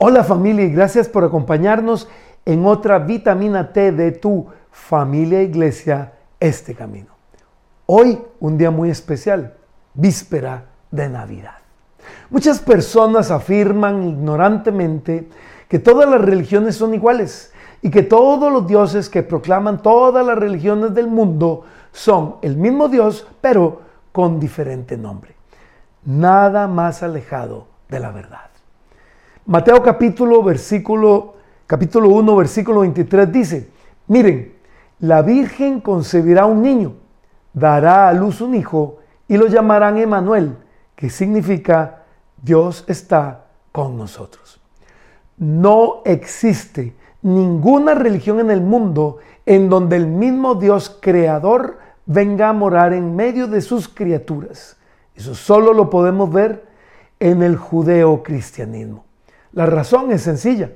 Hola familia y gracias por acompañarnos en otra vitamina T de tu familia iglesia, este camino. Hoy un día muy especial, víspera de Navidad. Muchas personas afirman ignorantemente que todas las religiones son iguales y que todos los dioses que proclaman todas las religiones del mundo son el mismo Dios, pero con diferente nombre. Nada más alejado de la verdad. Mateo capítulo versículo capítulo 1 versículo 23 dice, miren, la Virgen concebirá un niño, dará a luz un hijo y lo llamarán Emanuel, que significa Dios está con nosotros. No existe ninguna religión en el mundo en donde el mismo Dios creador venga a morar en medio de sus criaturas. Eso solo lo podemos ver en el judeo-cristianismo. La razón es sencilla,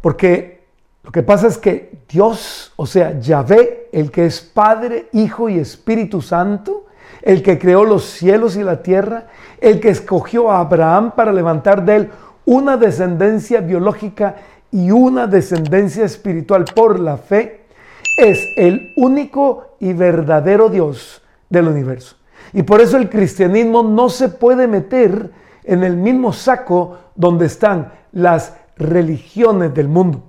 porque lo que pasa es que Dios, o sea, Yahvé, el que es Padre, Hijo y Espíritu Santo, el que creó los cielos y la tierra, el que escogió a Abraham para levantar de él una descendencia biológica y una descendencia espiritual por la fe, es el único y verdadero Dios del universo. Y por eso el cristianismo no se puede meter en el mismo saco donde están las religiones del mundo.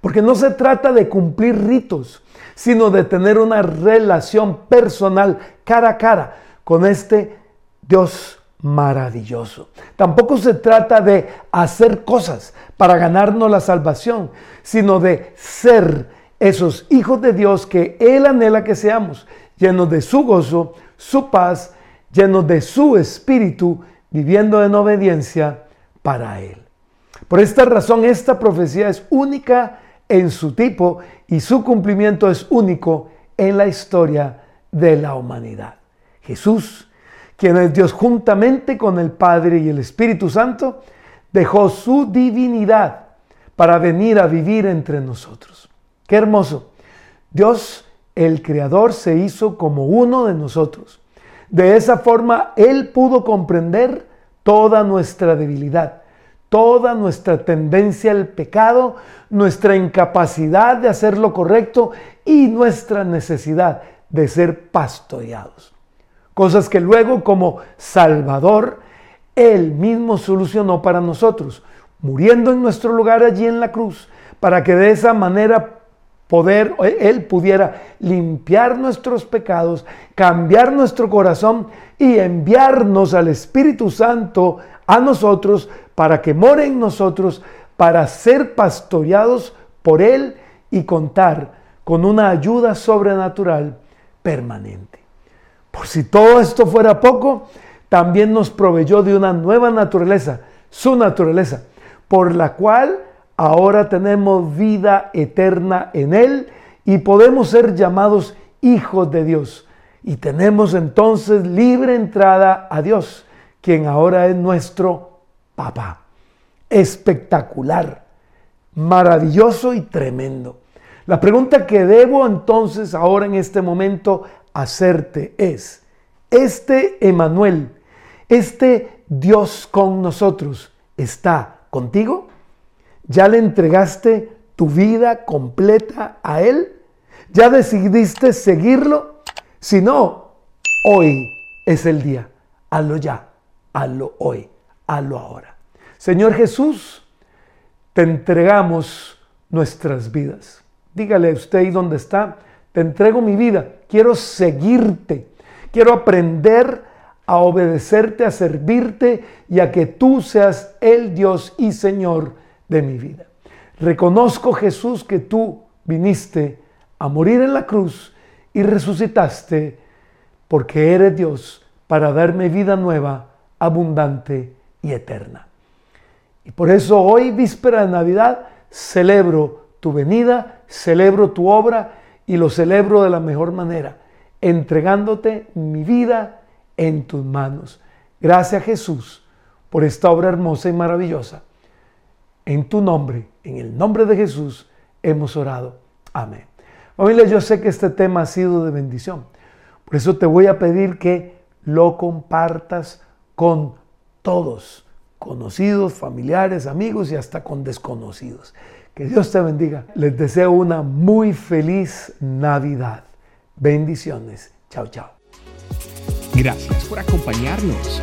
Porque no se trata de cumplir ritos, sino de tener una relación personal cara a cara con este Dios maravilloso. Tampoco se trata de hacer cosas para ganarnos la salvación, sino de ser esos hijos de Dios que Él anhela que seamos, llenos de su gozo, su paz, llenos de su espíritu, viviendo en obediencia para Él. Por esta razón, esta profecía es única en su tipo y su cumplimiento es único en la historia de la humanidad. Jesús, quien es Dios juntamente con el Padre y el Espíritu Santo, dejó su divinidad para venir a vivir entre nosotros. Qué hermoso. Dios, el Creador, se hizo como uno de nosotros. De esa forma, Él pudo comprender toda nuestra debilidad, toda nuestra tendencia al pecado, nuestra incapacidad de hacer lo correcto y nuestra necesidad de ser pastoreados. Cosas que luego como Salvador, Él mismo solucionó para nosotros, muriendo en nuestro lugar allí en la cruz, para que de esa manera poder, Él pudiera limpiar nuestros pecados, cambiar nuestro corazón y enviarnos al Espíritu Santo a nosotros para que more en nosotros, para ser pastoreados por Él y contar con una ayuda sobrenatural permanente. Por si todo esto fuera poco, también nos proveyó de una nueva naturaleza, su naturaleza, por la cual ahora tenemos vida eterna en Él y podemos ser llamados hijos de Dios. Y tenemos entonces libre entrada a Dios, quien ahora es nuestro papá. Espectacular, maravilloso y tremendo. La pregunta que debo entonces ahora en este momento hacerte es, este Emanuel, este Dios con nosotros, ¿está contigo? ¿Ya le entregaste tu vida completa a Él? ¿Ya decidiste seguirlo? Si no, hoy es el día. Hazlo ya, hazlo hoy, hazlo ahora. Señor Jesús, te entregamos nuestras vidas. Dígale a usted ahí donde está, te entrego mi vida, quiero seguirte, quiero aprender a obedecerte, a servirte y a que tú seas el Dios y Señor de mi vida. Reconozco, Jesús, que tú viniste a morir en la cruz y resucitaste porque eres Dios para darme vida nueva, abundante y eterna. Y por eso hoy, víspera de Navidad, celebro tu venida, celebro tu obra y lo celebro de la mejor manera, entregándote mi vida en tus manos. Gracias Jesús por esta obra hermosa y maravillosa. En tu nombre, en el nombre de Jesús, hemos orado. Amén. Familia, yo sé que este tema ha sido de bendición. Por eso te voy a pedir que lo compartas con todos, conocidos, familiares, amigos y hasta con desconocidos. Que Dios te bendiga. Les deseo una muy feliz Navidad. Bendiciones. Chao, chao. Gracias por acompañarnos.